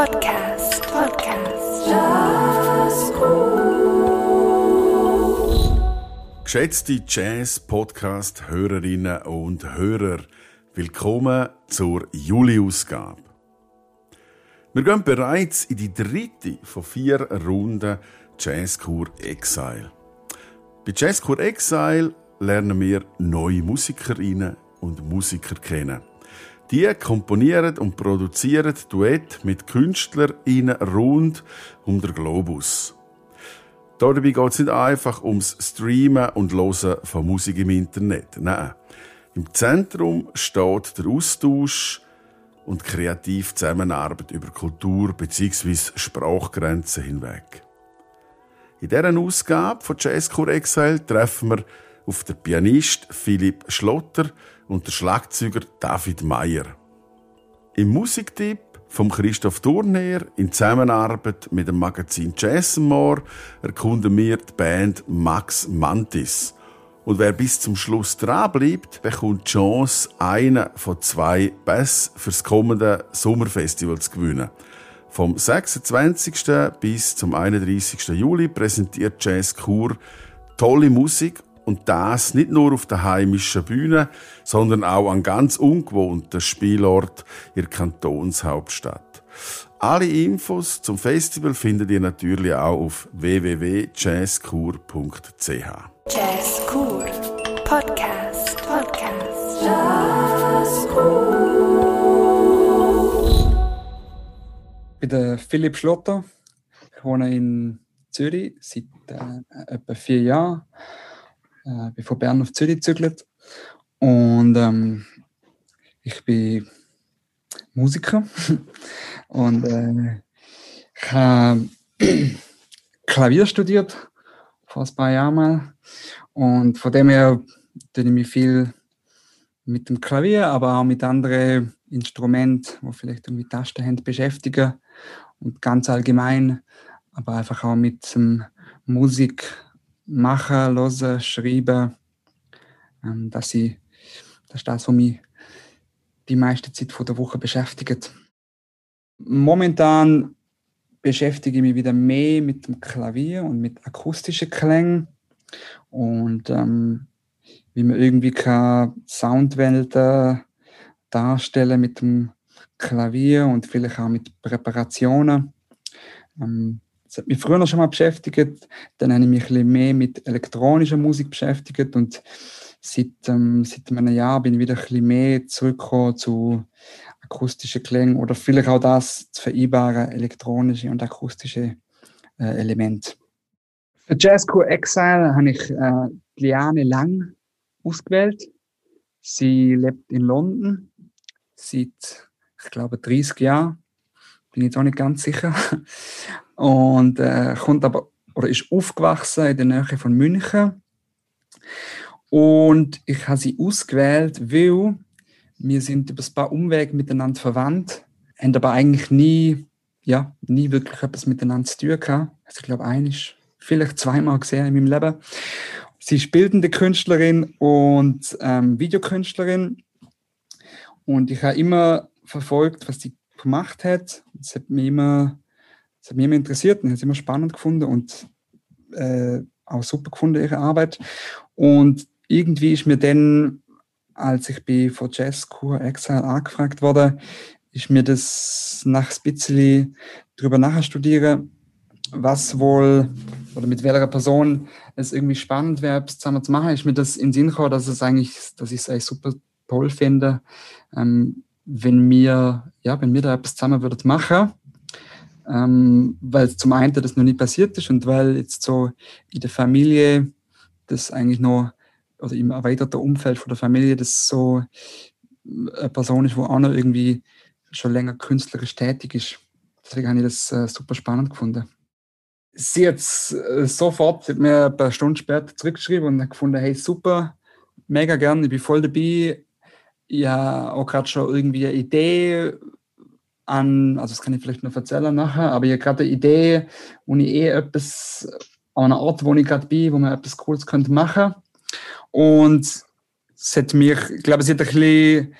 Podcast. Podcast. Jazzcool. Geschätzte Jazz-Podcast-Hörerinnen und Hörer, willkommen zur Juli-Ausgabe. Wir gehen bereits in die dritte von vier Runden Jazzkur Exile. Bei Jazzkur Exile lernen wir neue Musikerinnen und Musiker kennen. Die komponieren und produzieren Duett mit KünstlerInnen rund um den Globus. Dabei geht es nicht einfach ums Streamen und Hören von Musik im Internet. Nein. Im Zentrum steht der Austausch und kreative Zusammenarbeit über Kultur- bzw. Sprachgrenzen hinweg. In dieser Ausgabe von Jazzcore Exile treffen wir auf den Pianist Philipp Schlotter und den Schlagzeuger David Meyer. Im Musiktipp vom Christoph Turner in Zusammenarbeit mit dem Magazin Jazzmore erkunden wir die Band Max Mantis. Und wer bis zum Schluss dranbleibt, bekommt die Chance, einen von zwei Bass fürs kommende Sommerfestival zu gewinnen. Vom 26. bis zum 31. Juli präsentiert Jazz Kur tolle Musik und das nicht nur auf der heimischen Bühne, sondern auch an ganz ungewohnten Spielort in der Kantonshauptstadt. Alle Infos zum Festival findet ihr natürlich auch auf www.jazzkur.ch. Jazzcool. Podcast. Podcast. Jazzcool. Ich bin der Philipp Schlotter. Ich wohne in Zürich seit äh, etwa vier Jahren. Äh, bin von Bern auf Zürich gezügelt. Und ähm, ich bin Musiker. Und äh, ich habe Klavier studiert, vor ein paar Jahren mal. Und von dem her tue ich mich viel mit dem Klavier, aber auch mit anderen Instrumenten, wo vielleicht irgendwie Tasten haben, beschäftigen. Und ganz allgemein, aber einfach auch mit dem Musik machen, hören, schreiben. Ähm, dass ich, das ist das, was mich die meiste Zeit von der Woche beschäftigt. Momentan beschäftige ich mich wieder mehr mit dem Klavier und mit akustischen Klängen und ähm, wie man irgendwie kann Soundwelten darstellen mit dem Klavier und vielleicht auch mit Präparationen. Ähm, das hat mich früher schon mal beschäftigt, dann habe ich mich ein bisschen mehr mit elektronischer Musik beschäftigt und seit, ähm, seit einem Jahr bin ich wieder ein bisschen mehr zurückgekommen zu akustischen Klängen oder vielleicht auch das zu vereinbaren, elektronische und akustische äh, Elemente. Für Jazzcore Exile habe ich äh, Liane Lang ausgewählt. Sie lebt in London seit, ich glaube, 30 Jahren. Bin jetzt auch nicht ganz sicher. Und äh, kommt aber, oder ist aufgewachsen in der Nähe von München. Und ich habe sie ausgewählt, weil wir sind über ein paar Umwege miteinander verwandt, haben aber eigentlich nie, ja, nie wirklich etwas miteinander zu tun gehabt. Also ich glaube, einisch, vielleicht zweimal gesehen in meinem Leben. Sie ist bildende Künstlerin und ähm, Videokünstlerin. Und ich habe immer verfolgt, was sie gemacht hat. Es hat mich immer, es hat mich immer interessiert und habe es immer spannend gefunden und äh, auch super gefunden, ihre Arbeit. Und irgendwie ist mir dann, als ich bei von Jazzkur Exile angefragt wurde, ist mir das nach ein bisschen darüber nachher studieren, was wohl oder mit welcher Person es irgendwie spannend wäre, zusammen zu machen, ist mir das in den Sinn gekommen, dass es eigentlich, dass ich es eigentlich super toll finde, ähm, wenn wir, ja, wenn wir da etwas zusammen würden machen, ähm, weil zum einen das noch nie passiert ist und weil jetzt so in der Familie das eigentlich noch oder im erweiterten Umfeld von der Familie das so eine Person ist, wo auch noch irgendwie schon länger künstlerisch tätig ist. Deswegen habe ich das äh, super spannend gefunden. Sie hat äh, sofort, sie hat mir ein paar Stunden später zurückgeschrieben und hat gefunden, hey, super, mega gern, ich bin voll dabei. Habe auch gerade schon irgendwie eine Idee an, also das kann ich vielleicht noch erzählen nachher, aber ich habe gerade eine Idee, wo ich eh etwas an einem Ort, wo ich gerade bin, wo man etwas Cooles könnte machen und es hat mich, ich glaube, es hat ein bisschen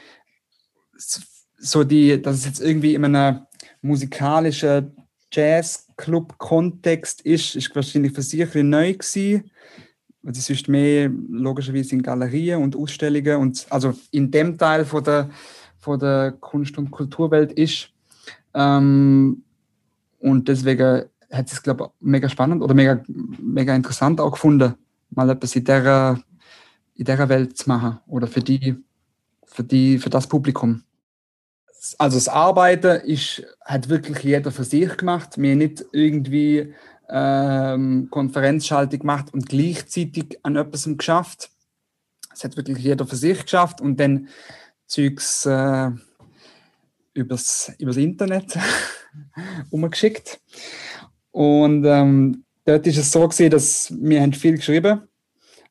so die, dass es jetzt irgendwie in einem musikalischen Jazz-Club-Kontext ist, ist wahrscheinlich für sie ein bisschen neu gewesen. Weil sie sonst mehr logischerweise in Galerien und Ausstellungen und also in dem Teil von der, von der Kunst- und Kulturwelt ist. Ähm, und deswegen hat es, glaube ich, mega spannend oder mega, mega interessant auch gefunden, mal etwas in dieser, in dieser Welt zu machen oder für die, für die, für das Publikum. Also das Arbeiten ist, hat wirklich jeder für sich gemacht. Wir haben nicht irgendwie ähm, Konferenzschaltung gemacht und gleichzeitig an etwas geschafft. Es hat wirklich jeder für sich geschafft und dann Zeugs äh, übers, übers Internet umgeschickt. Und ähm, dort ist es so gewesen, dass wir haben viel geschrieben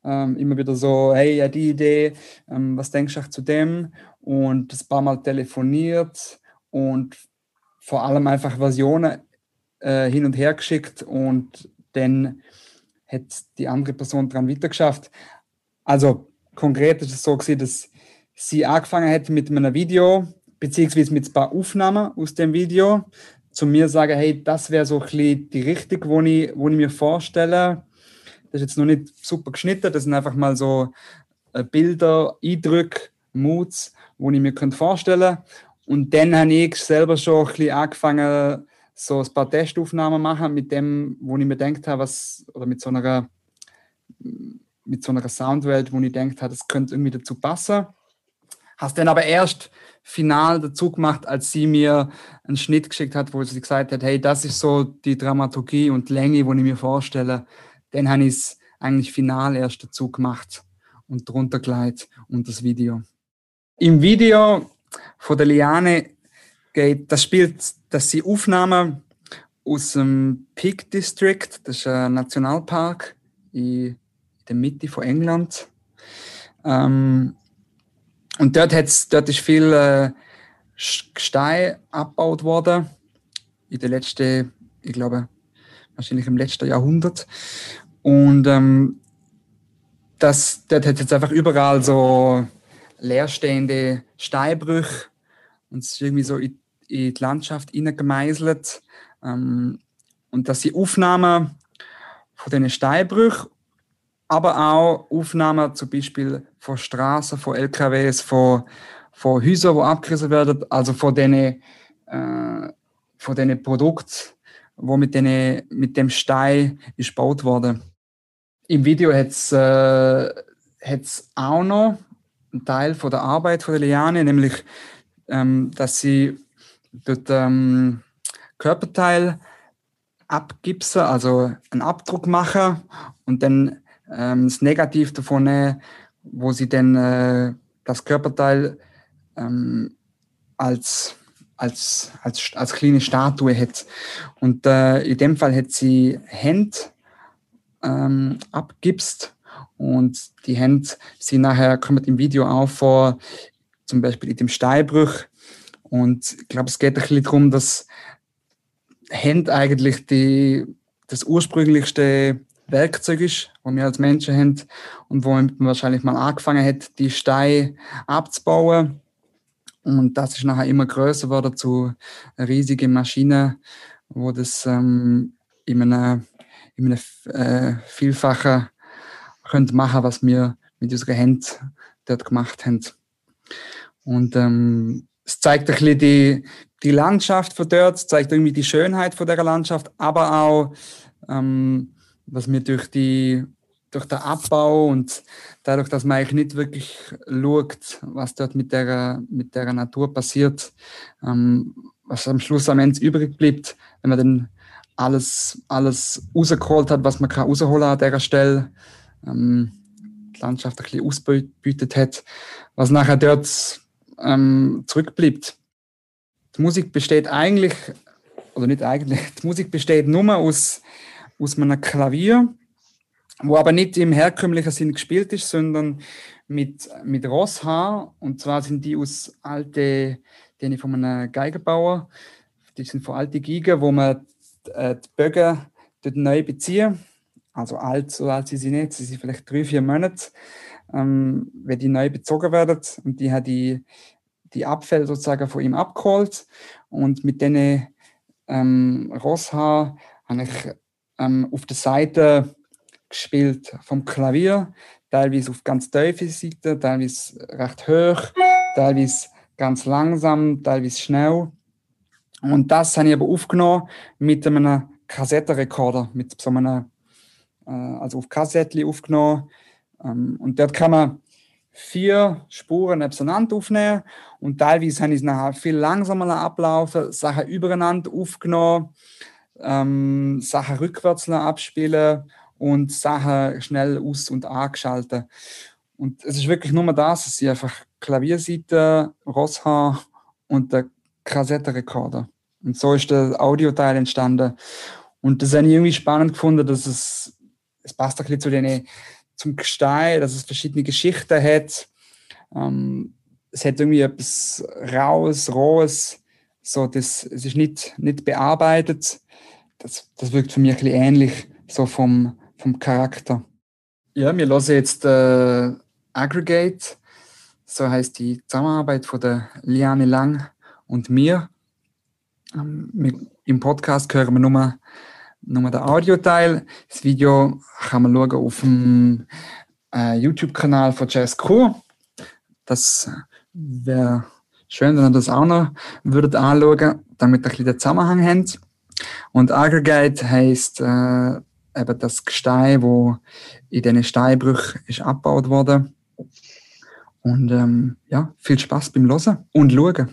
ähm, immer wieder so, hey, ja, die Idee, ähm, was denkst du zu dem? Und ein paar Mal telefoniert und vor allem einfach Versionen äh, hin und her geschickt und dann hat die andere Person daran weitergeschafft. Also konkret ist es so gewesen, dass sie angefangen hat mit einem Video, beziehungsweise mit ein paar Aufnahmen aus dem Video, zu mir sagen, hey, das wäre so ein bisschen die Richtung, wo ich, wo ich mir vorstelle. Das ist jetzt noch nicht super geschnitten, das sind einfach mal so äh, Bilder, Eindrücke, Moods, wo ich mir vorstellen könnte. Und dann habe ich selber schon ein bisschen angefangen, so ein paar Testaufnahmen machen mit dem, wo ich mir gedacht habe, was, oder mit so einer, mit so einer Soundwelt, wo ich gedacht habe, das könnte irgendwie dazu passen. Hast dann aber erst final dazu gemacht, als sie mir einen Schnitt geschickt hat, wo sie gesagt hat, hey, das ist so die Dramaturgie und Länge, die ich mir vorstelle. Dann habe ich es eigentlich final erst dazu gemacht und drunter geleitet und das Video. Im Video von der Liane geht, das spielt, dass sie Aufnahmen aus dem Peak District, das ist ein Nationalpark in der Mitte von England. Ähm, und dort, hat's, dort ist viel äh, Gestein abgebaut worden in den letzten, ich glaube, wahrscheinlich im letzten Jahrhundert. Und ähm, das, dort hat jetzt einfach überall so leerstehende Steinbrüche und es ist irgendwie so in, in die Landschaft gemeißelt. Ähm, und dass sie Aufnahmen von diesen Steinbrüchen, aber auch Aufnahmen zum Beispiel von Straßen, von LKWs, von, von Häusern, die abgerissen werden, also von diesen, äh, von diesen Produkten, wo mit, denen, mit dem Stein ist gebaut wurde. Im Video hat es äh, auch noch einen Teil von der Arbeit von der Liane, nämlich ähm, dass sie dort ähm, Körperteil abgipsen, also einen Abdruck machen und dann ähm, das Negativ davon nehmen, wo sie dann äh, das Körperteil ähm, als, als, als, als kleine Statue hat. Und äh, in dem Fall hat sie Hände ähm, abgipst und die Hände sind nachher, kommen im Video auch vor, zum Beispiel in dem Steinbruch. Und ich glaube, es geht ein bisschen darum, dass Hände eigentlich die, das ursprünglichste Werkzeug ist, wo wir als Menschen haben und wo man wahrscheinlich mal angefangen hat, die Steine abzubauen. Und das ist nachher immer größer geworden zu riesigen Maschinen, wo das ähm, in einem, in einem äh, Vielfachen können machen, was wir mit unseren Händen dort gemacht haben. Und ähm, es zeigt ein bisschen die, die Landschaft von dort, zeigt irgendwie die Schönheit von der Landschaft, aber auch, ähm, was wir durch, die, durch den Abbau und dadurch, dass man eigentlich nicht wirklich schaut, was dort mit der, mit der Natur passiert, ähm, was am Schluss am Ende übrig bleibt, wenn man dann alles, alles rausgeholt hat, was man kann rausholen an dieser Stelle, ähm, die Landschaft ein bisschen ausgebeutet hat, was nachher dort ähm, zurückbleibt. Die Musik besteht eigentlich, oder nicht eigentlich, die Musik besteht nur aus, aus einem Klavier, wo aber nicht im herkömmlichen Sinn gespielt ist, sondern mit, mit Rosshaar. Und zwar sind die aus alten, die von einem Geigenbauer. Die sind von alten Geigen, wo man die, äh, die Bögen dort neu beziehen. Also alt, so alt sind sie nicht, sie sind vielleicht drei, vier Monate ähm, wenn die neu bezogen werden. Und die hat die, die Abfälle sozusagen von ihm abgeholt und mit denen ähm, Rosshaar habe ich ähm, auf der Seite gespielt vom Klavier, teilweise auf ganz tiefe Seite, teilweise recht hoch, teilweise ganz langsam, teilweise schnell. Und das habe ich aber aufgenommen mit einem Kassettenrekorder, mit so einem, äh, also auf Kassettchen aufgenommen. Ähm, und dort kann man vier Spuren nebeneinander aufnehmen und teilweise habe ich es nachher viel langsamer ablaufen, Sachen übereinander aufgenommen, ähm, Sachen rückwärts abspielen und Sachen schnell aus- und angeschaltet. Und es ist wirklich nur das, dass ich einfach Klavierseite, Rosshaar und der Kassettenrekorder. Und so ist der Audioteil entstanden. Und das habe ich irgendwie spannend gefunden, dass es, es passt ein bisschen zu den, zum Gestein, dass es verschiedene Geschichten hat. Ähm, es hat irgendwie etwas Raues, Rohes, so das, es ist nicht, nicht bearbeitet. Das, das wirkt für mich ein bisschen ähnlich, so vom, vom Charakter. Ja, wir hören jetzt äh, Aggregate, so heißt die Zusammenarbeit von der Liane Lang und mir. Ähm, Im Podcast hören wir nur, nur den Audioteil. Das Video kann man schauen auf dem äh, YouTube-Kanal von Jazz Crew. Das wäre schön, wenn ihr das auch noch würdet anschauen, damit ihr ein bisschen den Zusammenhang habt. Und Aggregate heisst äh, eben das Gestein, wo in diesen Steinbrüchen ist abgebaut wurde. Und ähm, ja, viel Spaß beim Hören und Schauen.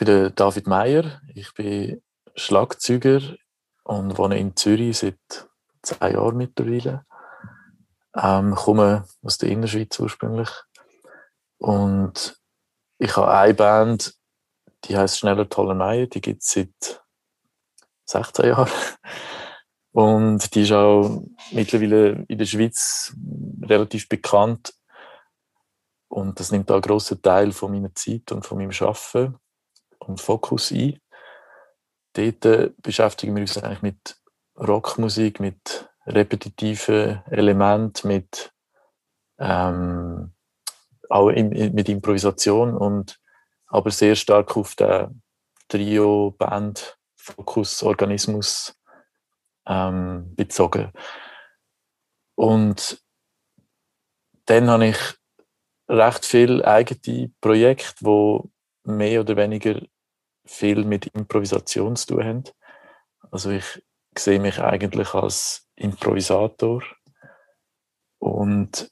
Bin der David Meyer. Ich bin Schlagzeuger und wohne in Zürich seit zwei Jahren mittlerweile. Ähm, komme aus der Innerschweiz ursprünglich. Und ich habe eine Band, die heißt Schneller Toller Meier, die gibt es seit 16 Jahren. Und die ist auch mittlerweile in der Schweiz relativ bekannt. Und das nimmt auch einen grossen Teil von meiner Zeit und von meinem Arbeiten und Fokus ein. Dort beschäftigen wir uns eigentlich mit Rockmusik, mit repetitiven Elementen, mit, ähm, auch in, mit Improvisation und aber sehr stark auf den Trio-Band-Fokus-Organismus ähm, bezogen. Und dann habe ich recht viele eigene Projekte, die mehr oder weniger viel mit Improvisation zu tun haben. Also ich sehe mich eigentlich als Improvisator und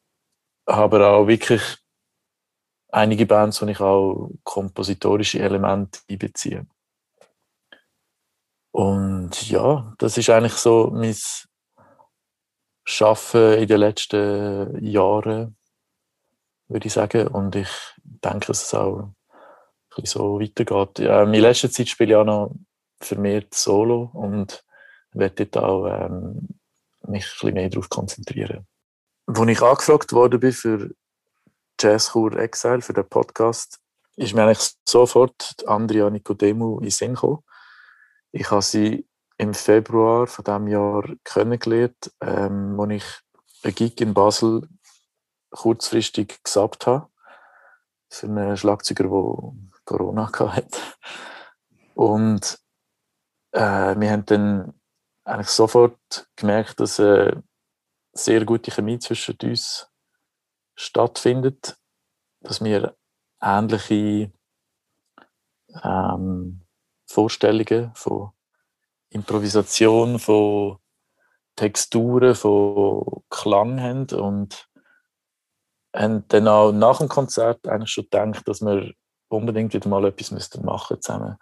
habe auch wirklich einige Bands, wo ich auch kompositorische Elemente einbeziehe. Und ja, das ist eigentlich so mein Schaffen in den letzten Jahren, würde ich sagen. Und ich denke, dass es auch so weitergeht. Ja, in letzter Zeit spiele ich auch noch vermehrt Solo und werde dort auch ähm, mich ein bisschen mehr darauf konzentrieren. Als ich angefragt worden bin für Jazzchor Exile, für den Podcast, ist mir eigentlich sofort Andrea Nicodemu in den Sinn gekommen. Ich habe sie im Februar von diesem Jahr kennengelernt, ähm, als ich einen Gig in Basel kurzfristig gesappt habe. Für einen Schlagzeuger, der Corona hatte. Und äh, wir haben dann eigentlich sofort gemerkt, dass eine sehr gute Chemie zwischen uns stattfindet, dass wir ähnliche ähm, Vorstellungen von Improvisation, von Texturen, von Klang haben und haben dann auch nach dem Konzert eigentlich schon gedacht, dass wir unbedingt wieder mal etwas müssten machen zusammen.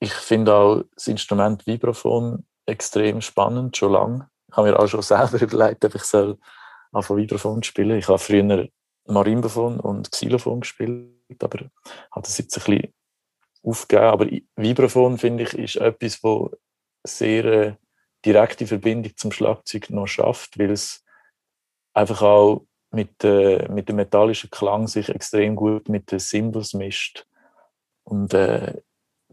Ich finde auch das Instrument Vibraphon extrem spannend, schon lange. Ich habe mir auch schon selber überlegt, ob ich soll anfangen Vibraphon spielen. Ich habe früher Marimbaphon und Xylophon gespielt, aber habe das jetzt ein bisschen aufgegeben. Aber Vibraphon, finde ich, ist etwas, wo sehr äh, direkte Verbindung zum Schlagzeug noch schafft, weil es einfach auch mit, äh, mit dem metallischen Klang sich extrem gut mit den Cymbals mischt. Und äh,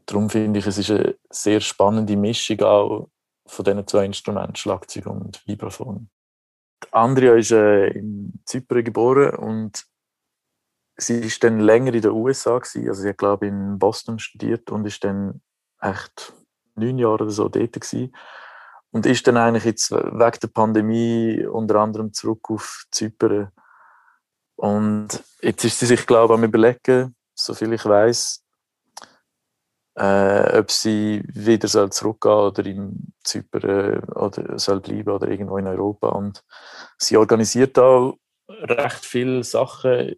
darum finde ich, es ist eine sehr spannende Mischung auch von diesen zwei Instrumenten, Schlagzeug und Vibraphon. Andrea ist äh, in Zypern geboren und sie ist dann länger in den USA gewesen. Also sie hat glaube ich in Boston studiert und ist dann echt neun Jahre oder so dort gewesen. Und ist dann eigentlich jetzt wegen der Pandemie unter anderem zurück auf Zypern. Und jetzt ist sie sich glaube ich am überlegen, soviel ich weiß, äh, ob sie wieder soll zurückgehen oder in Zypern äh, oder soll bleiben oder irgendwo in Europa. Und sie organisiert auch recht viele Sachen.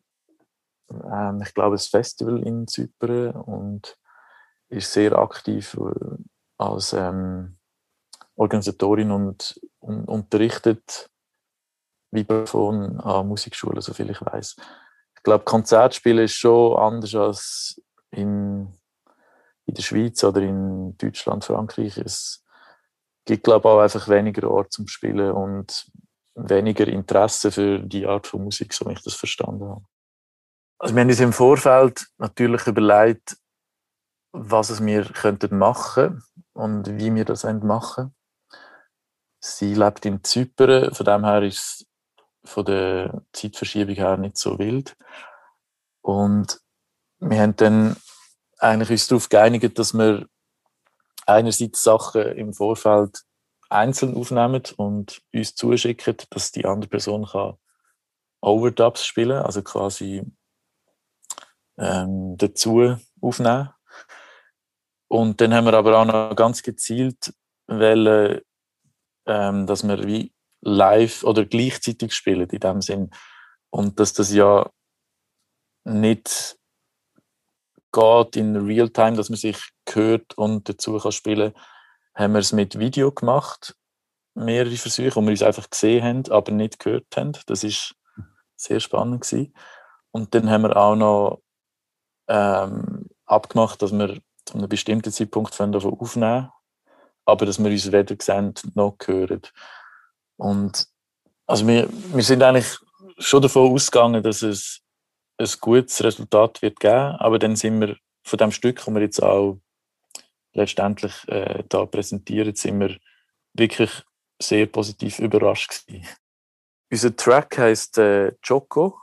Ähm, ich glaube, ein Festival in Zypern und ist sehr aktiv äh, als ähm, Organisatorin und, und unterrichtet Vibraphon an Musikschulen, soviel ich weiß. Ich glaube, Konzertspielen ist schon anders als in in der Schweiz oder in Deutschland, Frankreich. Es gibt, glaube ich, auch einfach weniger Orte zum Spielen und weniger Interesse für die Art von Musik, so wie ich das verstanden habe. Also wir haben uns im Vorfeld natürlich überlegt, was es wir könnten machen und wie wir das machen Sie lebt in Zypern, von dem her ist es von der Zeitverschiebung her nicht so wild. Und wir haben dann eigentlich uns darauf geeinigt, dass wir einerseits Sachen im Vorfeld einzeln aufnehmen und uns zuschicken, dass die andere Person kann Overdubs spielen, also quasi ähm, dazu aufnehmen. Und dann haben wir aber auch noch ganz gezielt wollen, ähm, dass wir wie live oder gleichzeitig spielen in dem Sinn. Und dass das ja nicht geht in Realtime, dass man sich hört und dazu kann spielen, haben wir es mit Video gemacht. Mehrere Versuche, wo wir uns einfach gesehen haben, aber nicht gehört haben. Das ist sehr spannend gewesen. Und dann haben wir auch noch ähm, abgemacht, dass wir zu einem bestimmten Zeitpunkt davon aufnehmen aber dass wir uns weder sehen noch hören. Und also wir, wir sind eigentlich schon davon ausgegangen, dass es ein gutes Resultat wird geben, aber dann sind wir von dem Stück, das wir jetzt auch letztendlich äh, da präsentieren, sind wir wirklich sehr positiv überrascht gewesen. Unser Track heißt äh, Choco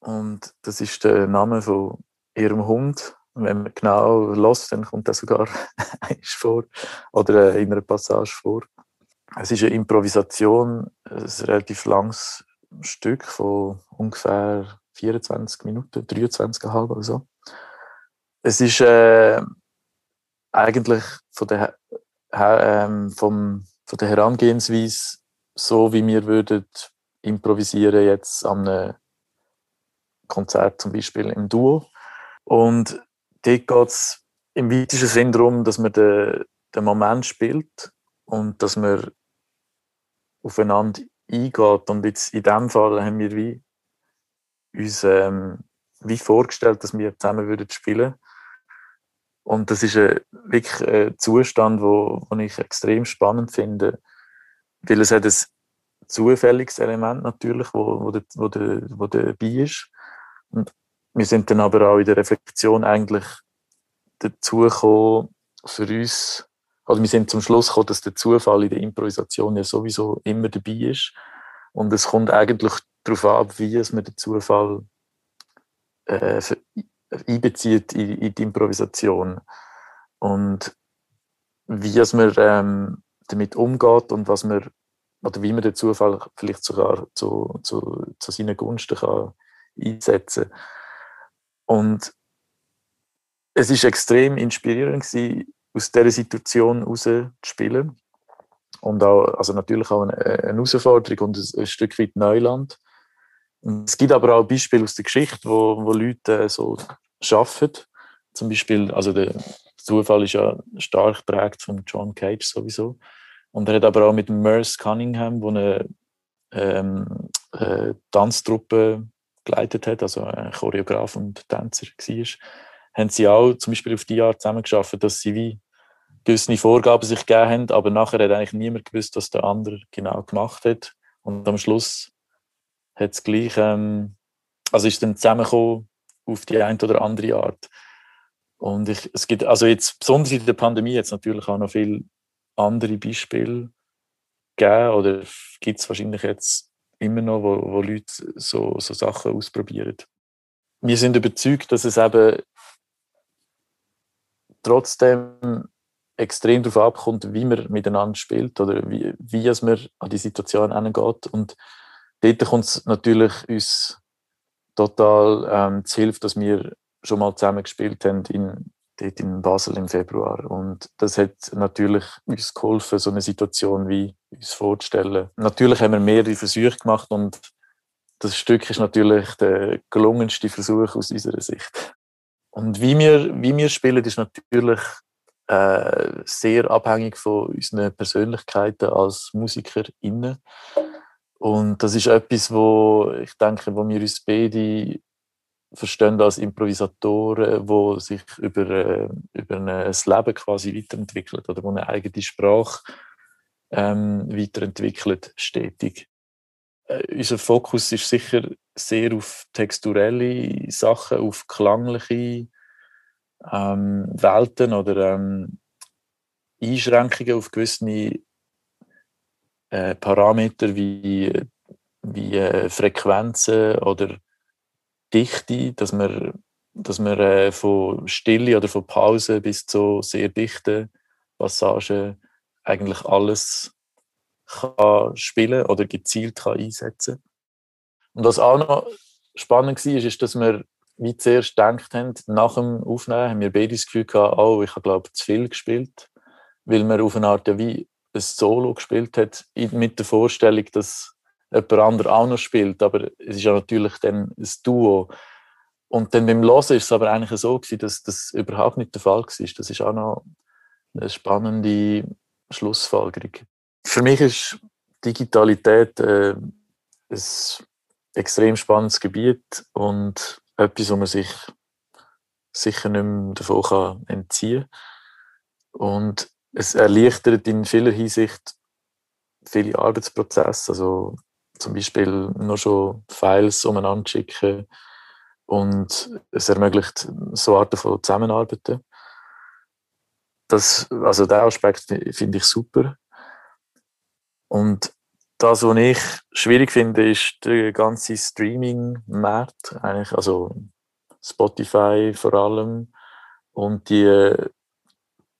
und das ist der Name von ihrem Hund. Wenn man genau lässt, dann kommt das sogar vor oder äh, in einer Passage vor. Es ist eine Improvisation, ein relativ langes Stück von ungefähr 24 Minuten, 23,5 oder so. Es ist äh, eigentlich von der, äh, vom, von der Herangehensweise so, wie wir würden improvisieren jetzt an einem Konzert zum Beispiel im Duo. Und dort geht es im weitesten Sinn darum, dass man den, den Moment spielt und dass man aufeinander eingeht. Und jetzt in dem Fall haben wir wie uns ähm, wie vorgestellt, dass wir zusammen würden spielen und das ist ein, wirklich ein Zustand, wo, wo ich extrem spannend finde, weil es hat ein zufälliges Element natürlich, wo, wo, wo, wo dabei ist. Und wir sind dann aber auch in der Reflexion eigentlich dazu gekommen, für uns, also wir sind zum Schluss gekommen, dass der Zufall in der Improvisation ja sowieso immer dabei ist. Und es kommt eigentlich darauf ab, wie es mit dem Zufall äh, einbezieht in, in, die Improvisation. Und wie es man ähm, damit umgeht und was man, oder wie man den Zufall vielleicht sogar zu, zu, zu seinen Gunsten kann einsetzen kann. Und es ist extrem inspirierend gewesen, aus dieser Situation heraus spielen. Und auch, also natürlich auch eine, eine Herausforderung und ein, ein Stück weit Neuland. Es gibt aber auch Beispiele aus der Geschichte, wo, wo Leute äh, so arbeiten. Zum Beispiel, also der Zufall ist ja stark geprägt von John Cage sowieso. Und er hat aber auch mit Merce Cunningham, wo eine ähm, äh, Tanztruppe geleitet hat, also ein Choreograf und Tänzer war, haben sie auch zum Beispiel auf die Art zusammengearbeitet, dass sie wie gewisse Vorgaben sich gegeben haben, aber nachher hat eigentlich niemand gewusst, was der andere genau gemacht hat. Und am Schluss hat es gleich, ähm, also ist dann zusammengekommen auf die eine oder andere Art. Und ich, es gibt, also jetzt, besonders in der Pandemie, jetzt natürlich auch noch viele andere Beispiele gegeben, oder gibt es wahrscheinlich jetzt immer noch, wo, wo Leute so, so Sachen ausprobieren. Wir sind überzeugt, dass es eben trotzdem extrem darauf abkommt, wie man miteinander spielt oder wie, wie man an die Situation angeht. Und dort kommt es natürlich uns total ähm, zu Hilfe, dass wir schon mal zusammen gespielt haben in, dort in Basel im Februar. Und das hat natürlich uns geholfen, so eine Situation wie uns vorzustellen. Natürlich haben wir mehrere Versuche gemacht und das Stück ist natürlich der gelungenste Versuch aus unserer Sicht. Und wie wir, wie wir spielen, ist natürlich äh, sehr abhängig von unseren Persönlichkeiten als MusikerInnen. Und das ist etwas, wo ich denke, wo wir uns beide verstehen als Improvisatoren, wo sich über, äh, über ein Leben quasi weiterentwickelt oder wo eine eigene Sprache ähm, weiterentwickelt, stetig. Äh, unser Fokus ist sicher sehr auf texturelle Sachen, auf klangliche ähm, Welten oder ähm, Einschränkungen auf gewisse äh, Parameter wie, wie äh, Frequenzen oder Dichte, dass man, dass man äh, von Stille oder von Pause bis zu sehr dichten Passagen eigentlich alles kann spielen oder gezielt kann einsetzen Und was auch noch spannend war, ist, dass wir wie zuerst gedacht haben, nach dem Aufnehmen haben wir beide das Gefühl gehabt, oh, ich habe glaube zu viel gespielt, weil man auf eine Art wie ein Solo gespielt hat, mit der Vorstellung, dass jemand anderes auch noch spielt, aber es ist ja natürlich dann ein Duo. Und dann beim Hören ist es aber eigentlich so gewesen, dass das überhaupt nicht der Fall war. Das ist auch noch eine spannende Schlussfolgerung. Für mich ist Digitalität äh, ein extrem spannendes Gebiet und etwas, wo man sich sicher nicht mehr davon kann entziehen kann. Und es erleichtert in vieler Hinsicht viele Arbeitsprozesse. Also zum Beispiel nur schon Files umeinander schicken und es ermöglicht so Arten von Zusammenarbeiten. Das, also der Aspekt finde ich super. Und das, was ich schwierig finde, ist der ganze Streaming-Markt, eigentlich, also Spotify vor allem und die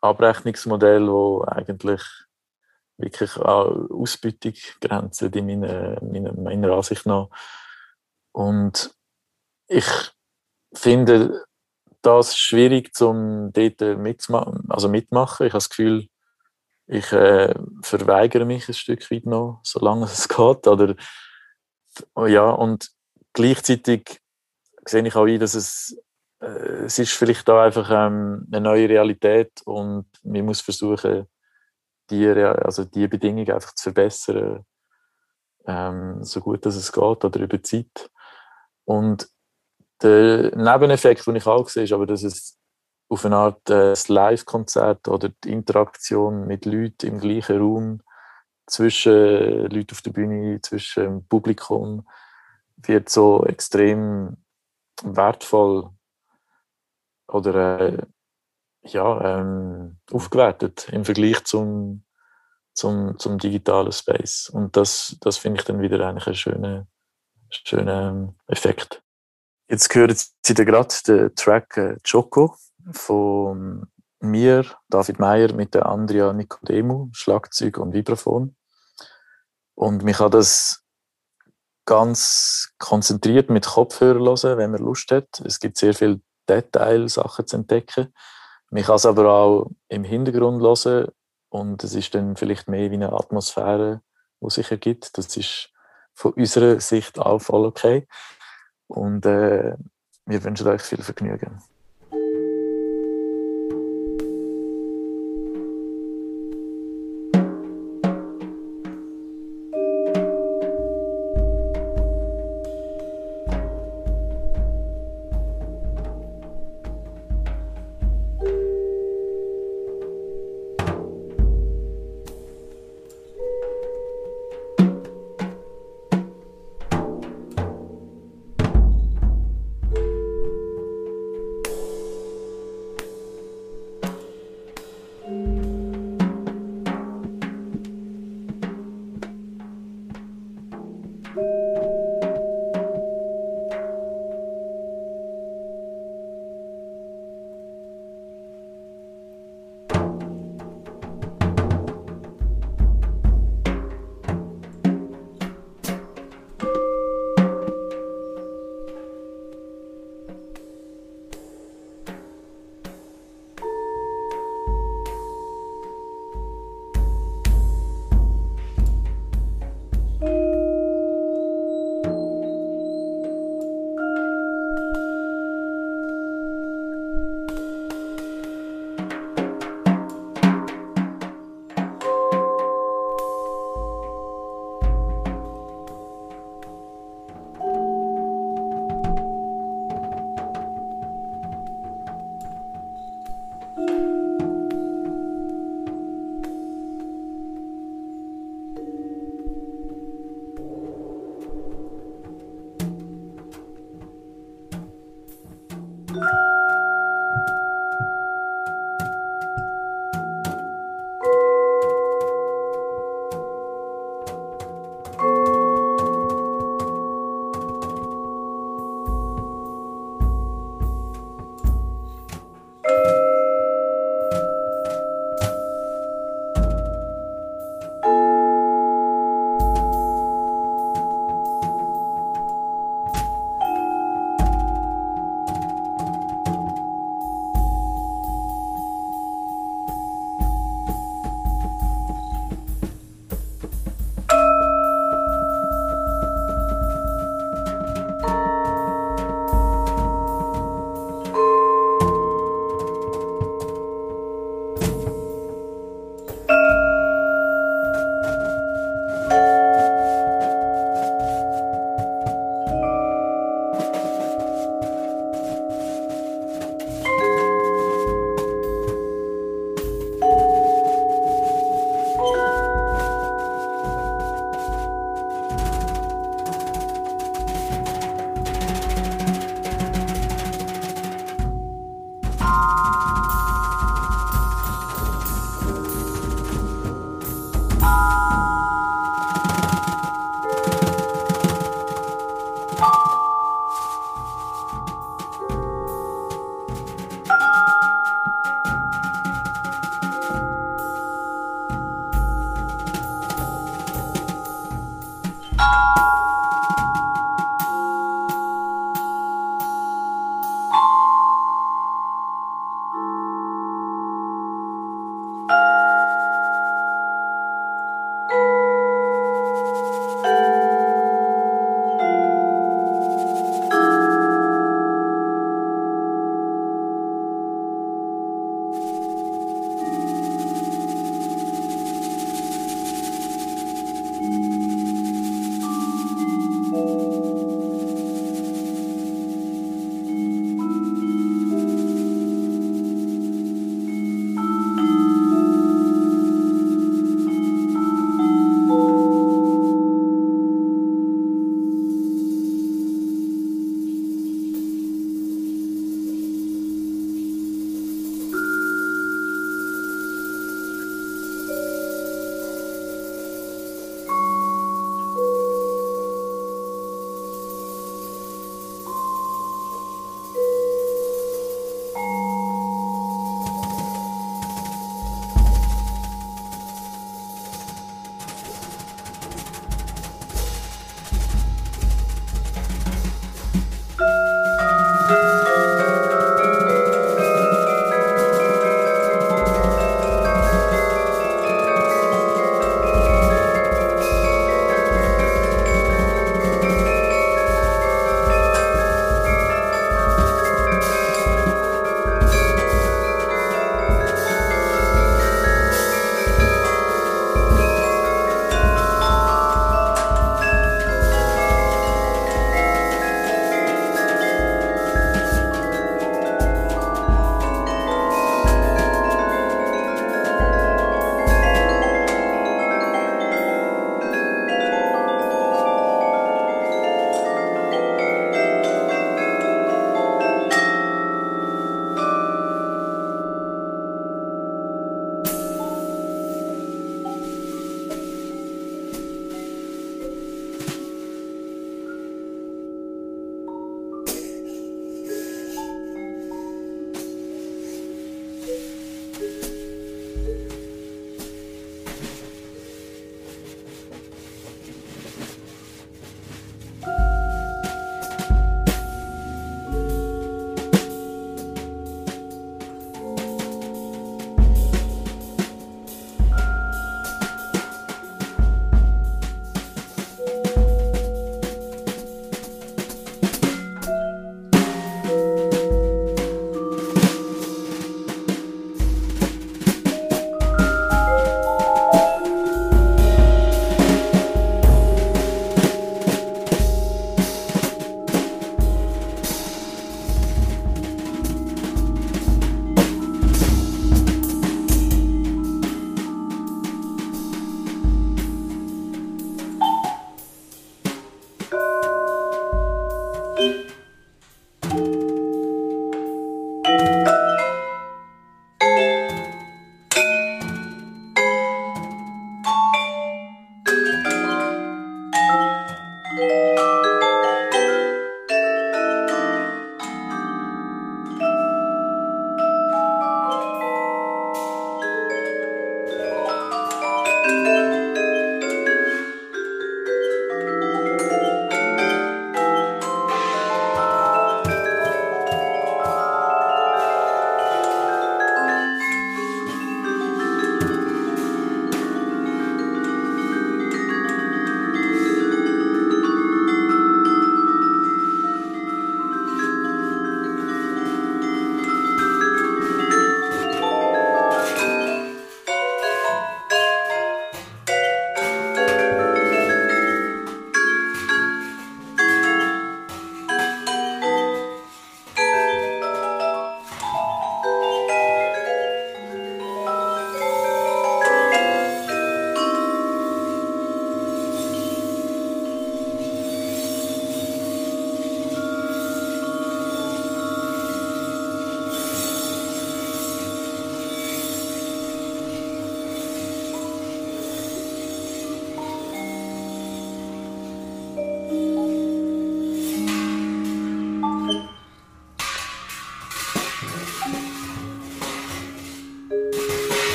Abrechnungsmodelle, wo eigentlich wirklich an Ausbeutung grenzen, in meiner, meiner, meiner Ansicht nach. Und ich finde das schwierig, zum dort mitzumachen, also mitmachen. Ich habe das Gefühl, ich äh, verweigere mich ein Stück weit noch, solange es geht. Oder, ja, und gleichzeitig sehe ich auch ein, dass es, äh, es ist vielleicht da einfach ähm, eine neue Realität und man muss versuchen, die, also die Bedingungen einfach zu verbessern, ähm, so gut dass es geht oder über Zeit. Und der Nebeneffekt, den ich auch sehe, ist aber, dass es auf eine Art äh, Live-Konzert oder die Interaktion mit Leuten im gleichen Raum zwischen Leuten auf der Bühne, zwischen dem Publikum wird so extrem wertvoll oder äh, ja, ähm, aufgewertet im Vergleich zum, zum, zum digitalen Space. Und das, das finde ich dann wieder eigentlich einen schönen, schönen Effekt. Jetzt hören Sie gerade den Track äh, Choco von mir, David Meyer, mit der Andrea Nicodemu, Schlagzeug und Vibraphon. Und mich hat das ganz konzentriert mit Kopfhörer hören, wenn man Lust hat. Es gibt sehr viele Detailsachen zu entdecken. Man kann es aber auch im Hintergrund hören und es ist dann vielleicht mehr wie eine Atmosphäre, die sich ergibt. Das ist von unserer Sicht auch voll okay. Und äh, wir wünschen euch viel Vergnügen.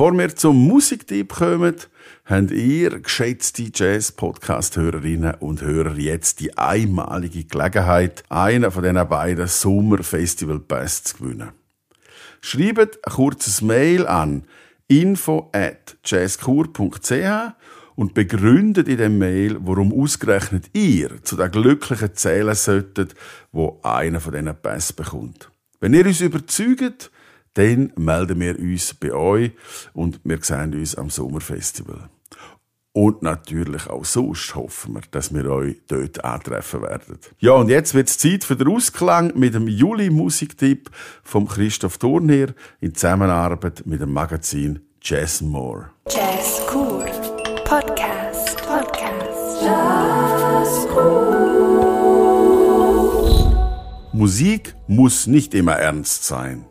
Bevor wir zum Musiktipp kommen, habt ihr, geschätzte Jazz-Podcast-Hörerinnen und Hörer, jetzt die einmalige Gelegenheit, einen von diesen beiden Sommer-Festival-Pass zu gewinnen. Schreibt ein kurzes Mail an info at jazzkur.ch und begründet in dem Mail, warum ausgerechnet ihr zu den Glücklichen zählen solltet, wo einer von diesen Pass bekommt. Wenn ihr uns überzeugt, dann melden wir uns bei euch und wir sehen uns am Sommerfestival. Und natürlich auch sonst hoffen wir, dass wir euch dort antreffen werden. Ja, und jetzt wird es Zeit für den Ausklang mit dem Juli-Musiktipp vom Christoph Thurnier in Zusammenarbeit mit dem Magazin Jazz More. Jazz Cool Podcast. Podcast. Jazz Cool. Musik muss nicht immer ernst sein.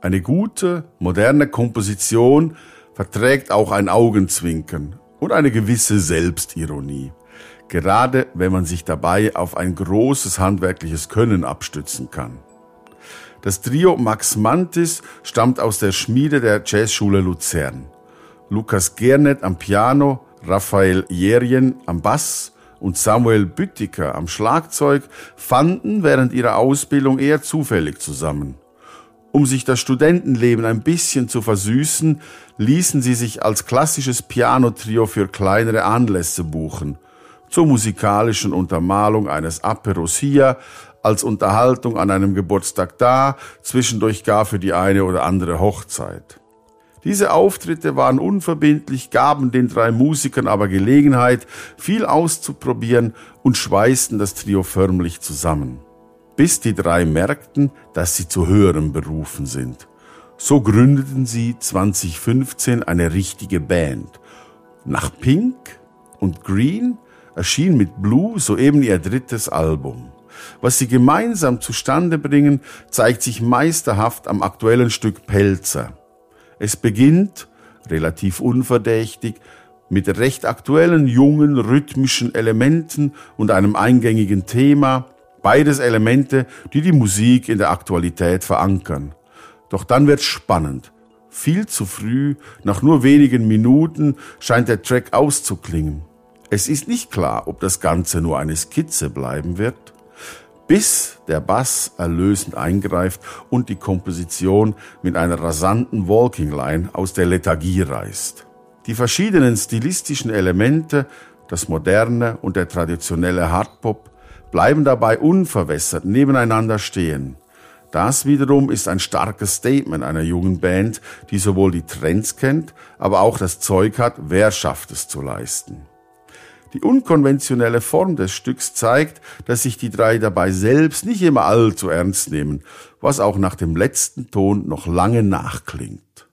Eine gute, moderne Komposition verträgt auch ein Augenzwinkern und eine gewisse Selbstironie, gerade wenn man sich dabei auf ein großes handwerkliches Können abstützen kann. Das Trio Max Mantis stammt aus der Schmiede der Jazzschule Luzern. Lukas Gernet am Piano, Raphael Jerien am Bass und Samuel Büttiker am Schlagzeug fanden während ihrer Ausbildung eher zufällig zusammen. Um sich das Studentenleben ein bisschen zu versüßen, ließen sie sich als klassisches Pianotrio für kleinere Anlässe buchen, zur musikalischen Untermalung eines Aperos hier, als Unterhaltung an einem Geburtstag da, zwischendurch gar für die eine oder andere Hochzeit. Diese Auftritte waren unverbindlich, gaben den drei Musikern aber Gelegenheit, viel auszuprobieren und schweißten das Trio förmlich zusammen bis die drei merkten, dass sie zu höherem berufen sind. So gründeten sie 2015 eine richtige Band. Nach Pink und Green erschien mit Blue soeben ihr drittes Album. Was sie gemeinsam zustande bringen, zeigt sich meisterhaft am aktuellen Stück Pelzer. Es beginnt, relativ unverdächtig, mit recht aktuellen jungen rhythmischen Elementen und einem eingängigen Thema, Beides Elemente, die die Musik in der Aktualität verankern. Doch dann wird's spannend. Viel zu früh, nach nur wenigen Minuten, scheint der Track auszuklingen. Es ist nicht klar, ob das Ganze nur eine Skizze bleiben wird, bis der Bass erlösend eingreift und die Komposition mit einer rasanten Walking Line aus der Lethargie reißt. Die verschiedenen stilistischen Elemente, das moderne und der traditionelle Hardpop, bleiben dabei unverwässert nebeneinander stehen. Das wiederum ist ein starkes Statement einer jungen Band, die sowohl die Trends kennt, aber auch das Zeug hat, wer schafft es zu leisten. Die unkonventionelle Form des Stücks zeigt, dass sich die drei dabei selbst nicht immer allzu ernst nehmen, was auch nach dem letzten Ton noch lange nachklingt.